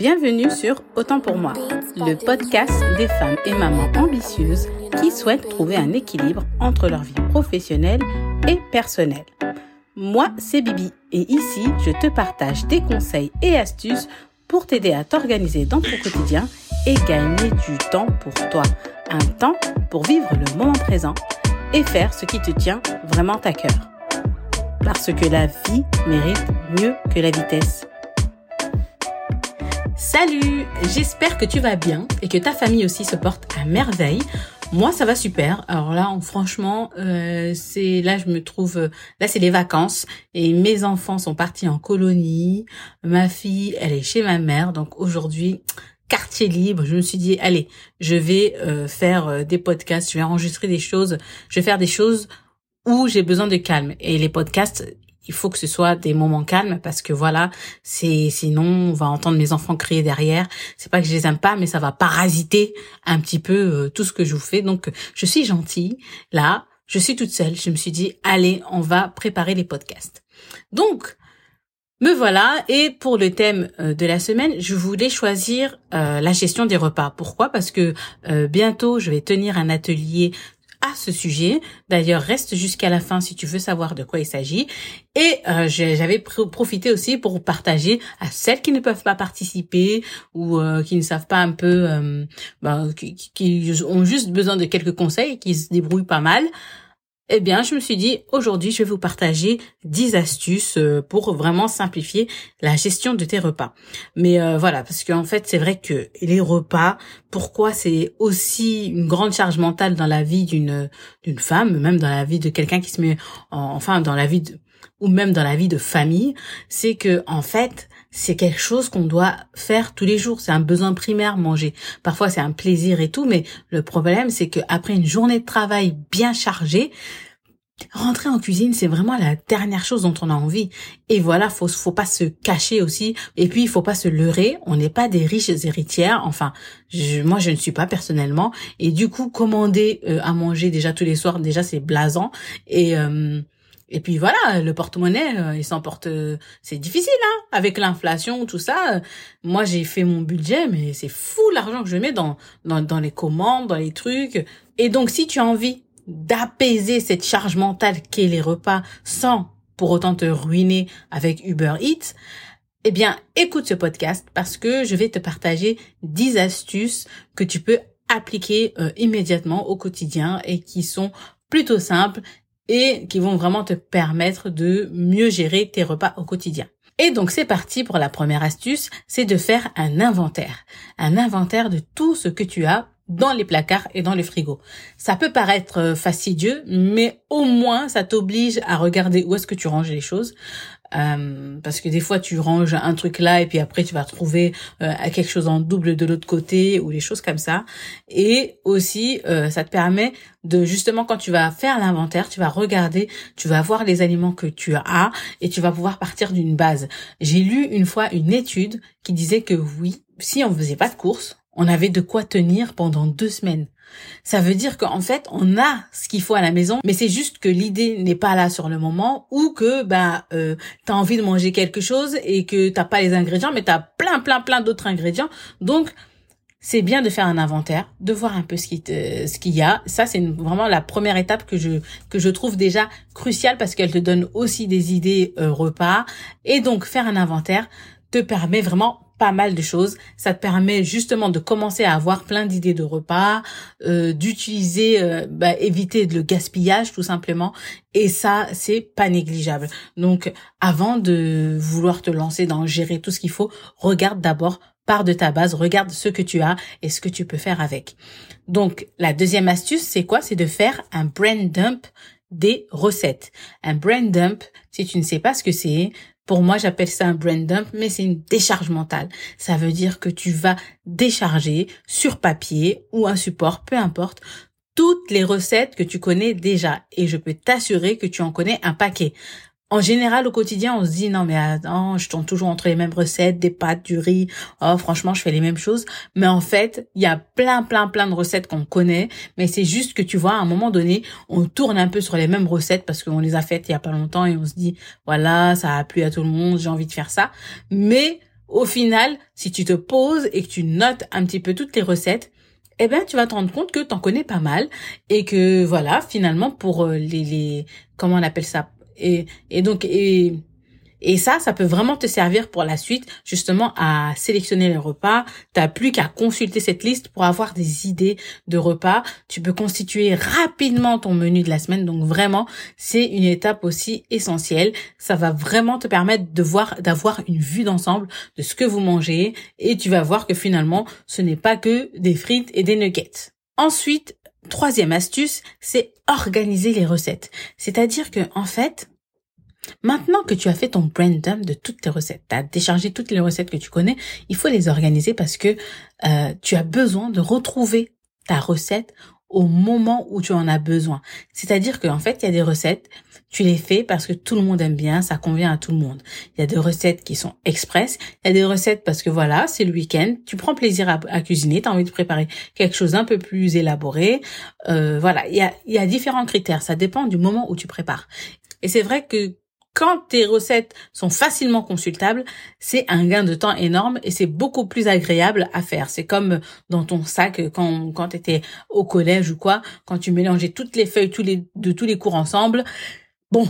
Bienvenue sur Autant pour moi, le podcast des femmes et mamans ambitieuses qui souhaitent trouver un équilibre entre leur vie professionnelle et personnelle. Moi, c'est Bibi et ici, je te partage des conseils et astuces pour t'aider à t'organiser dans ton quotidien et gagner du temps pour toi. Un temps pour vivre le moment présent et faire ce qui te tient vraiment à cœur. Parce que la vie mérite mieux que la vitesse. Salut, j'espère que tu vas bien et que ta famille aussi se porte à merveille. Moi, ça va super. Alors là, franchement, euh, c'est là je me trouve. là, c'est les vacances et mes enfants sont partis en colonie. Ma fille, elle est chez ma mère. Donc aujourd'hui, quartier libre. Je me suis dit, allez, je vais euh, faire euh, des podcasts, je vais enregistrer des choses, je vais faire des choses où j'ai besoin de calme. Et les podcasts, il faut que ce soit des moments calmes parce que voilà, c'est sinon on va entendre mes enfants crier derrière. C'est pas que je les aime pas, mais ça va parasiter un petit peu euh, tout ce que je vous fais. Donc je suis gentille là, je suis toute seule. Je me suis dit allez, on va préparer les podcasts. Donc me voilà et pour le thème euh, de la semaine, je voulais choisir euh, la gestion des repas. Pourquoi? Parce que bientôt je vais tenir un atelier à ce sujet. D'ailleurs, reste jusqu'à la fin si tu veux savoir de quoi il s'agit. Et euh, j'avais profité aussi pour partager à celles qui ne peuvent pas participer ou euh, qui ne savent pas un peu, euh, bah, qui, qui, ont juste besoin de quelques conseils, qui se débrouillent pas mal eh bien, je me suis dit, aujourd'hui, je vais vous partager 10 astuces euh, pour vraiment simplifier la gestion de tes repas. Mais euh, voilà, parce qu'en fait, c'est vrai que les repas, pourquoi c'est aussi une grande charge mentale dans la vie d'une d'une femme, même dans la vie de quelqu'un qui se met, enfin, dans la vie de, ou même dans la vie de famille, c'est que en fait, c'est quelque chose qu'on doit faire tous les jours. C'est un besoin primaire, manger. Parfois, c'est un plaisir et tout, mais le problème, c'est qu'après une journée de travail bien chargée, Rentrer en cuisine, c'est vraiment la dernière chose dont on a envie. Et voilà, faut faut pas se cacher aussi. Et puis il faut pas se leurrer. On n'est pas des riches héritières. Enfin, moi je ne suis pas personnellement. Et du coup, commander euh, à manger déjà tous les soirs, déjà c'est blasant. Et euh, et puis voilà, le porte-monnaie, euh, il s'en porte, euh, c'est difficile, hein, avec l'inflation, tout ça. moi, j'ai fait mon budget, mais c'est fou l'argent que je mets dans, dans, dans les commandes, dans les trucs. Et donc, si tu as envie d'apaiser cette charge mentale qu'est les repas sans pour autant te ruiner avec Uber Eats, eh bien, écoute ce podcast parce que je vais te partager 10 astuces que tu peux appliquer euh, immédiatement au quotidien et qui sont plutôt simples et qui vont vraiment te permettre de mieux gérer tes repas au quotidien. Et donc c'est parti pour la première astuce, c'est de faire un inventaire. Un inventaire de tout ce que tu as dans les placards et dans le frigo. Ça peut paraître euh, fastidieux, mais au moins ça t'oblige à regarder où est-ce que tu ranges les choses. Euh, parce que des fois tu ranges un truc là et puis après tu vas trouver euh, quelque chose en double de l'autre côté ou les choses comme ça. Et aussi euh, ça te permet de justement quand tu vas faire l'inventaire, tu vas regarder, tu vas voir les aliments que tu as et tu vas pouvoir partir d'une base. J'ai lu une fois une étude qui disait que oui, si on faisait pas de courses, on avait de quoi tenir pendant deux semaines. Ça veut dire qu'en fait, on a ce qu'il faut à la maison, mais c'est juste que l'idée n'est pas là sur le moment ou que bah euh, t'as envie de manger quelque chose et que t'as pas les ingrédients, mais t'as plein plein plein d'autres ingrédients. Donc c'est bien de faire un inventaire, de voir un peu ce qui ce qu'il y a. Ça c'est vraiment la première étape que je que je trouve déjà cruciale parce qu'elle te donne aussi des idées euh, repas et donc faire un inventaire te permet vraiment pas mal de choses. Ça te permet justement de commencer à avoir plein d'idées de repas, euh, d'utiliser, euh, bah, éviter le gaspillage tout simplement. Et ça, c'est pas négligeable. Donc, avant de vouloir te lancer dans gérer tout ce qu'il faut, regarde d'abord part de ta base, regarde ce que tu as et ce que tu peux faire avec. Donc, la deuxième astuce, c'est quoi? C'est de faire un brain dump des recettes. Un brain dump, si tu ne sais pas ce que c'est, pour moi, j'appelle ça un brain dump, mais c'est une décharge mentale. Ça veut dire que tu vas décharger sur papier ou un support, peu importe, toutes les recettes que tu connais déjà. Et je peux t'assurer que tu en connais un paquet. En général, au quotidien, on se dit non mais attends, je tourne toujours entre les mêmes recettes, des pâtes, du riz. Oh, franchement, je fais les mêmes choses. Mais en fait, il y a plein, plein, plein de recettes qu'on connaît. Mais c'est juste que tu vois, à un moment donné, on tourne un peu sur les mêmes recettes parce qu'on les a faites il y a pas longtemps et on se dit voilà, ça a plu à tout le monde, j'ai envie de faire ça. Mais au final, si tu te poses et que tu notes un petit peu toutes les recettes, eh ben tu vas te rendre compte que t'en connais pas mal et que voilà, finalement pour euh, les, les comment on appelle ça? Et, et donc et et ça, ça peut vraiment te servir pour la suite, justement, à sélectionner les repas. T'as plus qu'à consulter cette liste pour avoir des idées de repas. Tu peux constituer rapidement ton menu de la semaine. Donc vraiment, c'est une étape aussi essentielle. Ça va vraiment te permettre de voir, d'avoir une vue d'ensemble de ce que vous mangez et tu vas voir que finalement, ce n'est pas que des frites et des nuggets. Ensuite, troisième astuce, c'est organiser les recettes. C'est-à-dire que, en fait, Maintenant que tu as fait ton brain dump de toutes tes recettes, tu as déchargé toutes les recettes que tu connais, il faut les organiser parce que euh, tu as besoin de retrouver ta recette au moment où tu en as besoin. C'est-à-dire qu'en fait, il y a des recettes, tu les fais parce que tout le monde aime bien, ça convient à tout le monde. Il y a des recettes qui sont express, il y a des recettes parce que voilà, c'est le week-end, tu prends plaisir à, cuisiner, tu as envie de préparer quelque chose un peu plus élaboré. Euh, voilà, il y a, il y a différents critères, ça dépend du moment où tu prépares. Et c'est vrai que quand tes recettes sont facilement consultables, c'est un gain de temps énorme et c'est beaucoup plus agréable à faire. C'est comme dans ton sac quand, quand tu étais au collège ou quoi, quand tu mélangeais toutes les feuilles de tous les cours ensemble. Bon,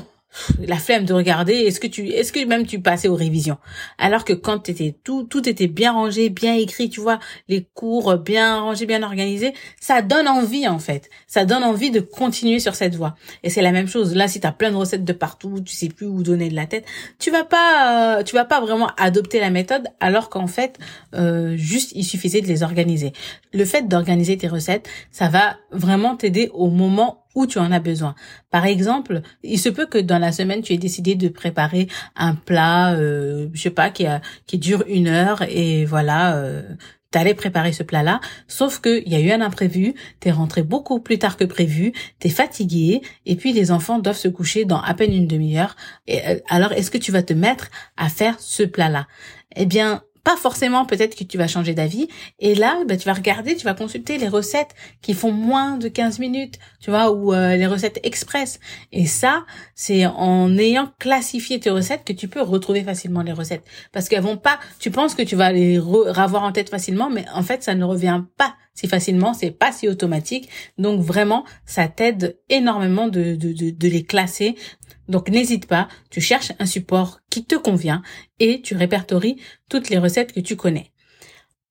la flemme de regarder est-ce que tu est-ce que même tu passais aux révisions? Alors que quand t'étais tout tout était bien rangé bien écrit tu vois les cours bien rangés bien organisés ça donne envie en fait. Ça donne envie de continuer sur cette voie. Et c'est la même chose. Là si t'as plein de recettes de partout tu sais plus où donner de la tête tu vas pas euh, tu vas pas vraiment adopter la méthode alors qu'en fait euh, juste il suffisait de les organiser. Le fait d'organiser tes recettes ça va vraiment t'aider au moment où tu en as besoin. Par exemple, il se peut que dans la semaine tu aies décidé de préparer un plat, euh, je sais pas, qui a, qui dure une heure et voilà. Euh, T'allais préparer ce plat-là, sauf que il y a eu un imprévu, t'es rentré beaucoup plus tard que prévu, t'es fatigué, et puis les enfants doivent se coucher dans à peine une demi-heure. Euh, alors, est-ce que tu vas te mettre à faire ce plat-là? Eh bien, forcément peut-être que tu vas changer d'avis. Et là, bah, tu vas regarder, tu vas consulter les recettes qui font moins de 15 minutes, tu vois, ou euh, les recettes express. Et ça, c'est en ayant classifié tes recettes que tu peux retrouver facilement les recettes. Parce qu'elles vont pas, tu penses que tu vas les revoir en tête facilement, mais en fait, ça ne revient pas si facilement, c'est pas si automatique. Donc vraiment, ça t'aide énormément de, de, de, les classer, donc n'hésite pas, tu cherches un support qui te convient et tu répertories toutes les recettes que tu connais.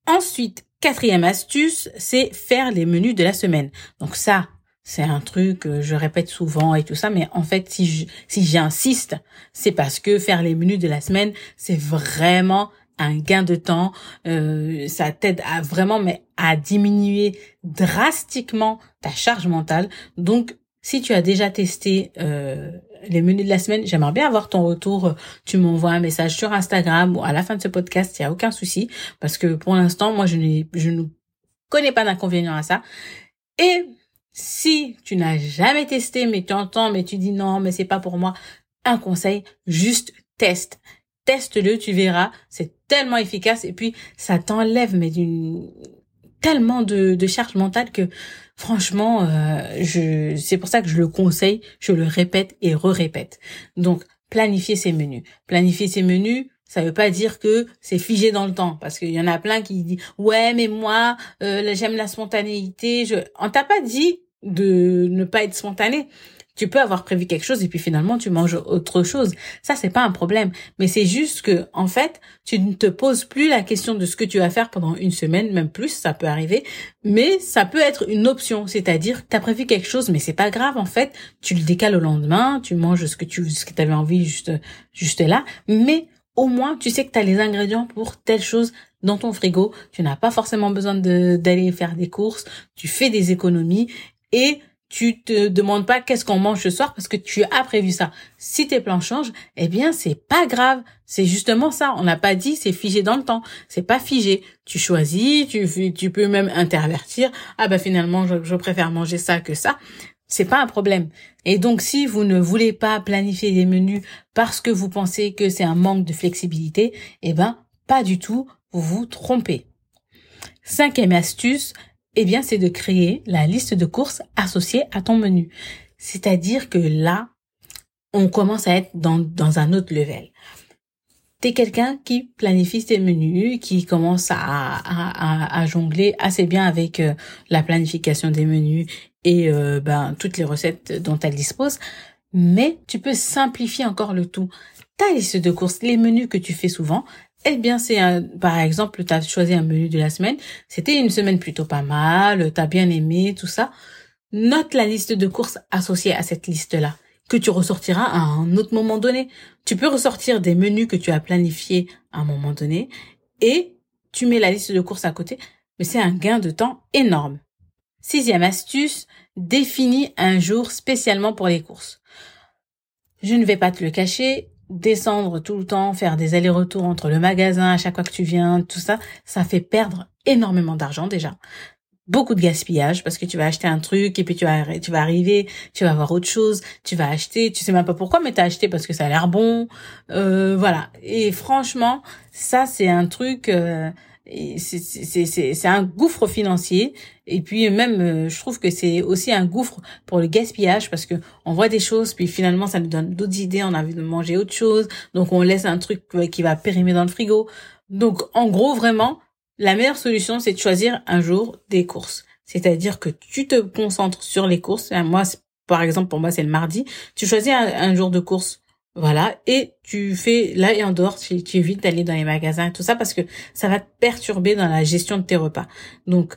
Ensuite, quatrième astuce, c'est faire les menus de la semaine. Donc ça, c'est un truc que je répète souvent et tout ça, mais en fait, si si j'insiste, c'est parce que faire les menus de la semaine, c'est vraiment un gain de temps. Euh, ça t'aide à vraiment, mais à diminuer drastiquement ta charge mentale. Donc, si tu as déjà testé euh, les menus de la semaine, j'aimerais bien avoir ton retour. Tu m'envoies un message sur Instagram ou à la fin de ce podcast, il n'y a aucun souci. Parce que pour l'instant, moi, je, je ne connais pas d'inconvénient à ça. Et si tu n'as jamais testé, mais tu entends, mais tu dis non, mais c'est pas pour moi, un conseil, juste teste. Teste-le, tu verras. Tellement efficace et puis ça t'enlève mais d'une tellement de, de charge mentale que franchement, euh, je c'est pour ça que je le conseille, je le répète et re-répète. Donc, planifier ses menus. Planifier ses menus, ça veut pas dire que c'est figé dans le temps, parce qu'il y en a plein qui disent ouais, mais moi, euh, j'aime la spontanéité. Je, on t'a pas dit de ne pas être spontané. Tu peux avoir prévu quelque chose et puis finalement tu manges autre chose. Ça c'est pas un problème, mais c'est juste que en fait, tu ne te poses plus la question de ce que tu vas faire pendant une semaine, même plus, ça peut arriver, mais ça peut être une option, c'est-à-dire tu as prévu quelque chose mais c'est pas grave en fait, tu le décales au lendemain, tu manges ce que tu ce que tu avais envie juste juste là, mais au moins tu sais que tu as les ingrédients pour telle chose dans ton frigo, tu n'as pas forcément besoin d'aller faire des courses, tu fais des économies et tu te demandes pas qu'est-ce qu'on mange ce soir parce que tu as prévu ça. Si tes plans changent, eh bien c'est pas grave. C'est justement ça. On n'a pas dit c'est figé dans le temps. C'est pas figé. Tu choisis, tu tu peux même intervertir. Ah ben finalement je, je préfère manger ça que ça. C'est pas un problème. Et donc si vous ne voulez pas planifier des menus parce que vous pensez que c'est un manque de flexibilité, eh ben pas du tout. Vous vous trompez. Cinquième astuce, eh bien, c'est de créer la liste de courses associée à ton menu. C'est-à-dire que là, on commence à être dans, dans un autre level. t'es quelqu'un qui planifie tes menus, qui commence à, à, à, jongler assez bien avec euh, la planification des menus et euh, ben toutes les recettes dont elle dispose, mais tu peux simplifier encore le tout. Ta liste de courses, les menus que tu fais souvent, eh bien, c'est un, par exemple, tu as choisi un menu de la semaine, c'était une semaine plutôt pas mal, tu as bien aimé, tout ça. Note la liste de courses associée à cette liste-là, que tu ressortiras à un autre moment donné. Tu peux ressortir des menus que tu as planifiés à un moment donné et tu mets la liste de courses à côté, mais c'est un gain de temps énorme. Sixième astuce, définis un jour spécialement pour les courses. Je ne vais pas te le cacher, descendre tout le temps, faire des allers-retours entre le magasin à chaque fois que tu viens, tout ça, ça fait perdre énormément d'argent déjà. Beaucoup de gaspillage parce que tu vas acheter un truc et puis tu vas tu vas arriver, tu vas avoir autre chose, tu vas acheter, tu sais même pas pourquoi mais tu as acheté parce que ça a l'air bon, euh, voilà. Et franchement, ça c'est un truc euh, c'est un gouffre financier. Et puis même euh, je trouve que c'est aussi un gouffre pour le gaspillage parce que on voit des choses puis finalement ça nous donne d'autres idées. On a envie de manger autre chose. Donc on laisse un truc qui va périmer dans le frigo. Donc en gros vraiment la meilleure solution c'est de choisir un jour des courses. C'est-à-dire que tu te concentres sur les courses. Moi par exemple pour moi c'est le mardi. Tu choisis un jour de course voilà, et tu fais là et en dehors, tu, tu évites d'aller dans les magasins et tout ça parce que ça va te perturber dans la gestion de tes repas. Donc,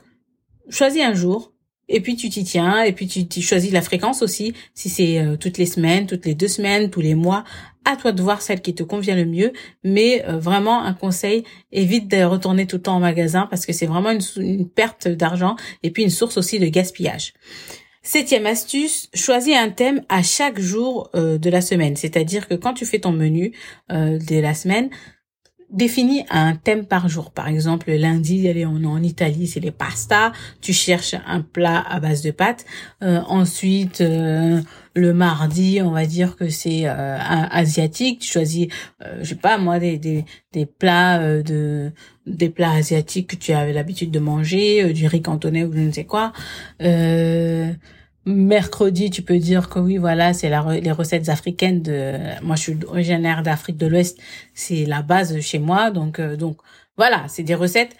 choisis un jour et puis tu t'y tiens et puis tu, choisis la fréquence aussi, si c'est euh, toutes les semaines, toutes les deux semaines, tous les mois. À toi de voir celle qui te convient le mieux, mais euh, vraiment un conseil, évite de retourner tout le temps au magasin parce que c'est vraiment une perte d'argent et puis une source aussi de gaspillage. Septième astuce, choisis un thème à chaque jour euh, de la semaine. C'est-à-dire que quand tu fais ton menu euh, de la semaine, définis un thème par jour. Par exemple, lundi, allez, on est en Italie, c'est les pastas. Tu cherches un plat à base de pâtes. Euh, ensuite, le mardi, on va dire que c'est asiatique. Tu choisis, je sais pas moi, des, des, des plats de des plats asiatiques que tu avais l'habitude de manger, du riz cantonais ou je ne sais quoi. Euh, mercredi, tu peux dire que oui, voilà, c'est les recettes africaines de. Moi, je suis originaire d'Afrique de l'Ouest, c'est la base chez moi, donc euh, donc voilà, c'est des recettes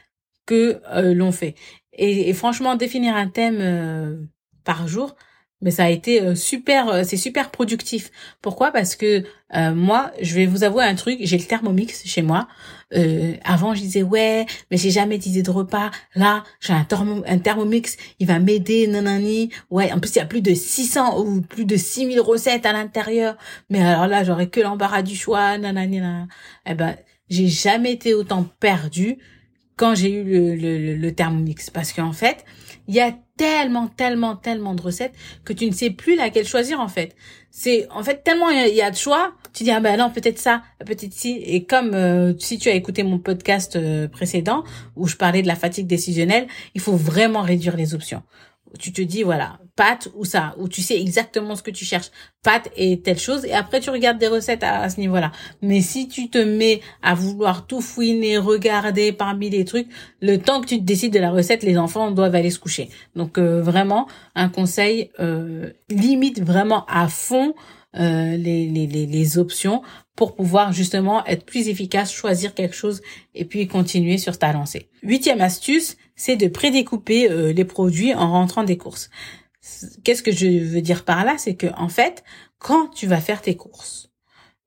que euh, l'on fait. Et, franchement, définir un thème euh, par jour, mais ça a été euh, super, euh, c'est super productif. Pourquoi? Parce que euh, moi, je vais vous avouer un truc, j'ai le Thermomix chez moi. avant, je disais ouais, mais j'ai jamais d'idée de repas. Là, j'ai un, Thermomix, il va m'aider, nanani. Ouais, en plus il y a plus de 600 ou plus de 6000 recettes à l'intérieur. Mais alors là, j'aurais que l'embarras du choix, nanani. Eh ben, j'ai jamais été autant perdu quand j'ai eu le, le, le Thermomix, parce qu'en fait, il y a tellement, tellement, tellement de recettes que tu ne sais plus laquelle choisir en fait. C'est en fait tellement il y, a de choix, tu dis ah ben non peut-être ça, peut-être si. Et comme euh, si tu as écouté mon podcast euh, précédent où je parlais de la fatigue décisionnelle, il faut vraiment réduire les options tu te dis voilà pâte ou ça ou tu sais exactement ce que tu cherches pâte et telle chose et après tu regardes des recettes à, ce niveau-là mais si tu te mets à vouloir tout fouiner regarder parmi les trucs le temps que tu te décides de la recette les enfants doivent aller se coucher donc euh, vraiment un conseil euh, limite vraiment à fond euh, les, les, les options pour pouvoir justement être plus efficace, choisir quelque chose et puis continuer sur ta lancée. Huitième astuce, c'est de prédécouper euh, les produits en rentrant des courses. Qu'est-ce que je veux dire par là? C'est que en fait, quand tu vas faire tes courses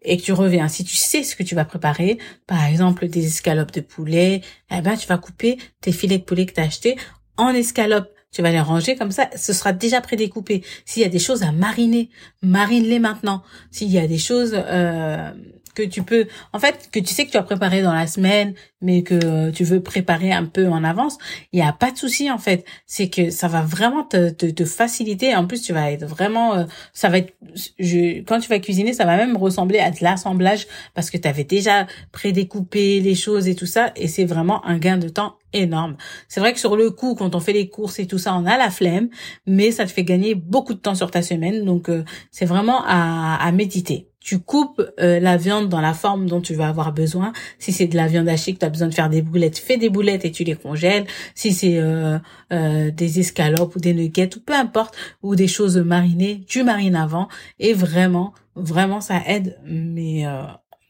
et que tu reviens, si tu sais ce que tu vas préparer, par exemple des escalopes de poulet, eh ben tu vas couper tes filets de poulet que tu as achetés en escalopes tu vas les ranger comme ça, ce sera déjà prédécoupé. S'il y a des choses à mariner, marine-les maintenant. S'il y a des choses euh, que tu peux, en fait, que tu sais que tu as préparé dans la semaine, mais que tu veux préparer un peu en avance, il y a pas de souci en fait. C'est que ça va vraiment te, te, te, faciliter. En plus, tu vas être vraiment, euh, ça va être, je, quand tu vas cuisiner, ça va même ressembler à de l'assemblage parce que tu avais déjà prédécoupé les choses et tout ça, et c'est vraiment un gain de temps énorme. C'est vrai que sur le coup, quand on fait les courses et tout ça, on a la flemme, mais ça te fait gagner beaucoup de temps sur ta semaine, donc euh, c'est vraiment à, à méditer tu coupes euh, la viande dans la forme dont tu vas avoir besoin. Si c'est de la viande hachée que tu as besoin de faire des boulettes, fais des boulettes et tu les congèles. Si c'est euh, euh, des escalopes ou des nuggets ou peu importe, ou des choses marinées, tu marines avant et vraiment, vraiment ça aide, mais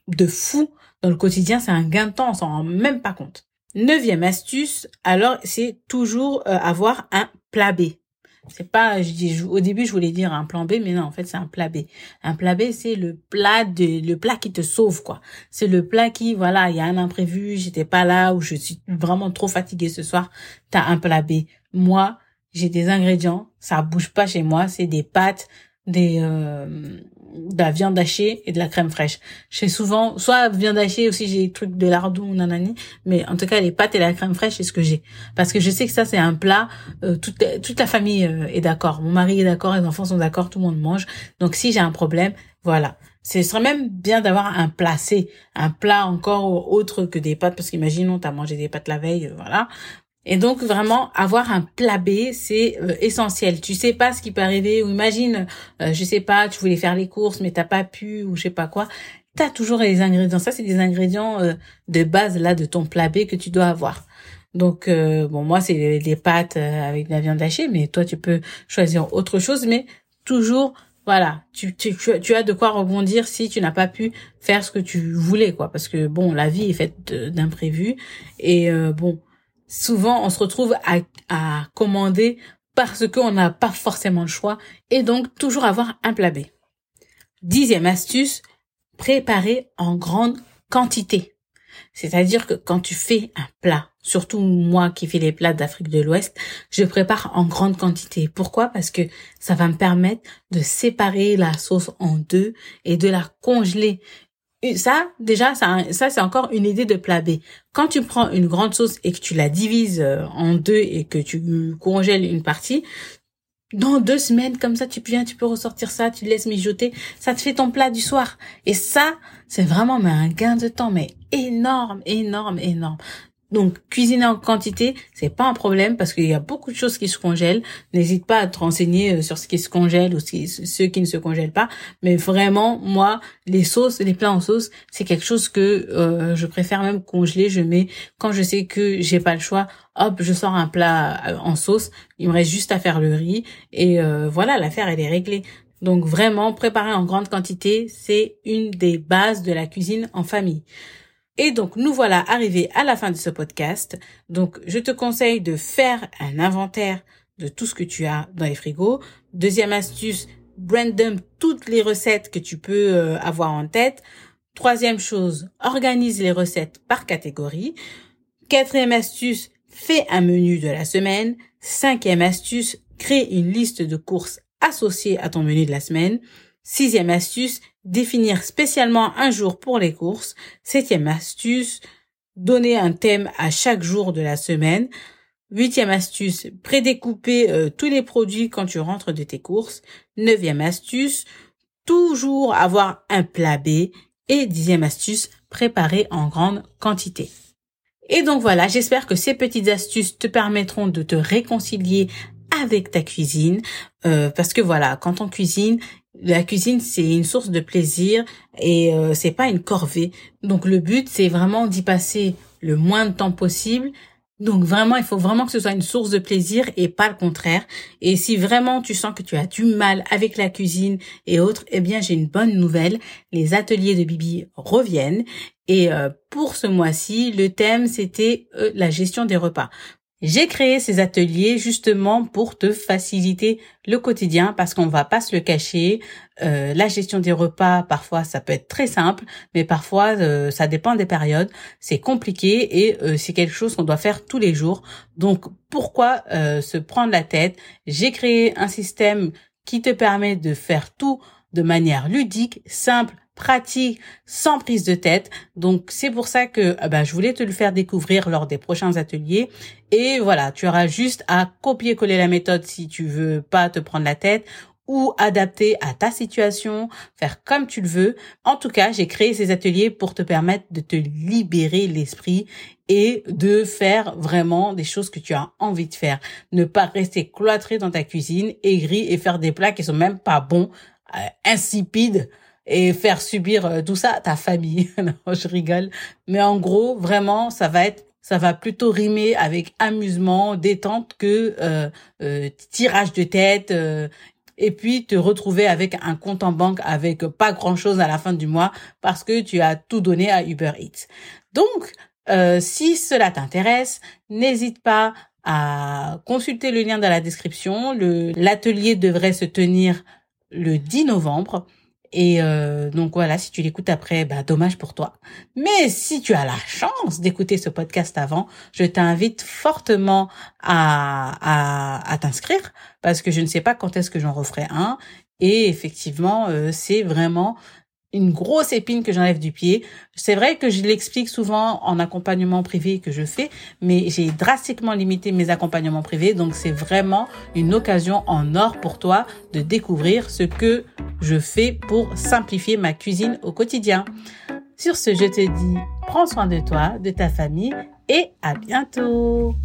de fou dans le quotidien, c'est un gain de temps, on s'en rend même pas compte. Neuvième astuce, alors c'est toujours avoir un plat B. C'est pas, je dis, au début je voulais dire un plan B, mais non, en fait c'est un plat B. Un plat B, c'est le plat de, le plat qui te sauve quoi. C'est le plat qui, voilà, il y a un imprévu, j'étais pas là ou je suis vraiment trop fatiguée ce soir. T'as un plat B. Moi, j'ai des ingrédients, ça bouge pas chez moi, c'est des pâtes, des euh, de la viande hachée et de la crème fraîche. J'ai souvent soit viande hachée aussi j'ai des trucs de lardon nanani, mais en tout cas les pâtes et la crème fraîche c'est ce que j'ai parce que je sais que ça c'est un plat euh, toute toute la famille euh, est d'accord. Mon mari est d'accord, les enfants sont d'accord, tout le monde mange. Donc si j'ai un problème, voilà. Ce serait même bien d'avoir un plat C, un plat encore autre que des pâtes parce qu'imaginons t'as mangé des pâtes la veille, voilà. Et donc vraiment avoir un plat B, c'est euh, essentiel. Tu sais pas ce qui peut arriver ou imagine, euh, je sais pas, tu voulais faire les courses mais t'as pas pu ou je sais pas quoi. T'as toujours les ingrédients. Ça c'est des ingrédients euh, de base là de ton plat B que tu dois avoir. Donc bon moi c'est les, pâtes avec de la viande hachée, mais toi tu peux choisir autre chose, mais toujours voilà, tu, tu, tu as de quoi rebondir si tu n'as pas pu faire ce que tu voulais, quoi. Parce que bon, la vie est faite d'imprévus et bon, souvent on se retrouve à, commander parce qu'on n'a pas forcément le choix et donc toujours avoir un plat B. Dixième astuce, préparer en grande quantité. C'est-à-dire que quand tu fais un plat, surtout moi qui fais les plats d'Afrique de l'Ouest, je prépare en grande quantité. Pourquoi? Parce que ça va me permettre de séparer la sauce en deux et de la congeler ça, déjà, ça, ça c'est encore une idée de plat B. Quand tu prends une grande sauce et que tu la divises euh, en deux et que tu congèles une partie, dans deux semaines, comme ça, tu viens, tu peux ressortir ça, tu laisses mijoter, ça te fait ton plat du soir. Et ça, c'est vraiment mais un gain de temps, mais énorme, énorme, énorme. Donc cuisiner en quantité, c'est pas un problème parce qu'il y a beaucoup de choses qui se congèlent. N'hésite pas à te renseigner euh, sur ce qui se congèle ou ce qui ne se congèle pas. Mais vraiment, moi, les sauces, les plats en sauce, c'est quelque chose que euh, je préfère même congeler. Je mets quand je sais que j'ai pas le choix, hop, je sors un plat euh, en sauce. Il me reste juste à faire le riz et voilà, l'affaire elle est réglée. Donc vraiment, préparer en grande quantité, c'est une des bases de la cuisine en famille. Et donc, nous voilà arrivés à la fin de ce podcast. Donc, je te conseille de faire un inventaire de tout ce que tu as dans les frigos. Deuxième astuce, brand toutes les recettes que tu peux euh, avoir en tête. Troisième chose, organise les recettes par catégorie. Quatrième astuce, fais un menu de la semaine. Cinquième astuce, crée une liste de courses associée à ton menu de la semaine. Sixième astuce, définir spécialement un jour pour les courses. Septième astuce, donner un thème à chaque jour de la semaine. Huitième astuce, prédécouper euh, tous les produits quand tu rentres de tes courses. Neuvième astuce, toujours avoir un plat B. Et dixième astuce, préparer en grande quantité. Et donc voilà, j'espère que ces petites astuces te permettront de te réconcilier avec ta cuisine euh, parce que voilà quand on cuisine la cuisine c'est une source de plaisir et euh, c'est pas une corvée. Donc le but c'est vraiment d'y passer le moins de temps possible. Donc vraiment, il faut vraiment que ce soit une source de plaisir et pas le contraire. Et si vraiment tu sens que tu as du mal avec la cuisine et autres, eh bien j'ai une bonne nouvelle. Les ateliers de Bibi reviennent. Et euh, pour ce mois-ci, le thème c'était euh, la gestion des repas. J'ai créé ces ateliers justement pour te faciliter le quotidien parce qu'on va pas se le cacher. Euh, la gestion des repas, parfois, ça peut être très simple, mais parfois, euh, ça dépend des périodes. C'est compliqué et euh, c'est quelque chose qu'on doit faire tous les jours. Donc, pourquoi se prendre la tête? J'ai créé un système qui te permet de faire tout de manière ludique, simple, pratique, sans prise de tête. Donc c'est pour ça que bah, je voulais te le faire découvrir lors des prochains ateliers. Et voilà, tu auras juste à copier-coller la méthode si tu veux pas te prendre la tête ou adapter à ta situation, faire comme tu le veux. En tout cas, j'ai créé ces ateliers pour te permettre de te libérer l'esprit et de faire vraiment des choses que tu as envie de faire. Ne pas rester cloîtré dans ta cuisine, aigri et faire des plats qui sont même pas bons, euh, insipides et faire subir euh, tout ça à ta famille. non, je rigole. Mais en gros, vraiment, ça va être ça va plutôt rimer avec amusement, détente que euh, euh tirage de tête, euh, et puis te retrouver avec un compte en banque avec pas grand chose à la fin du mois parce que tu as tout donné à Uber Eats. Donc, euh, si cela t'intéresse, n'hésite pas à consulter le lien dans la description. L'atelier devrait se tenir le 10 novembre. Et euh, donc voilà, si tu l'écoutes après, bah dommage pour toi. Mais si tu as la chance d'écouter ce podcast avant, je t'invite fortement à, à, à t'inscrire parce que je ne sais pas quand est-ce que j'en referai un. Et effectivement, euh, c'est vraiment grosse épine que j'enlève du pied. C'est vrai que je l'explique souvent en accompagnement privé que je fais, mais j'ai drastiquement limité mes accompagnements privés, donc c'est vraiment une occasion en or pour toi de découvrir ce que je fais pour simplifier ma cuisine au quotidien. Sur ce, je te dis, prends soin de toi, de ta famille et à bientôt.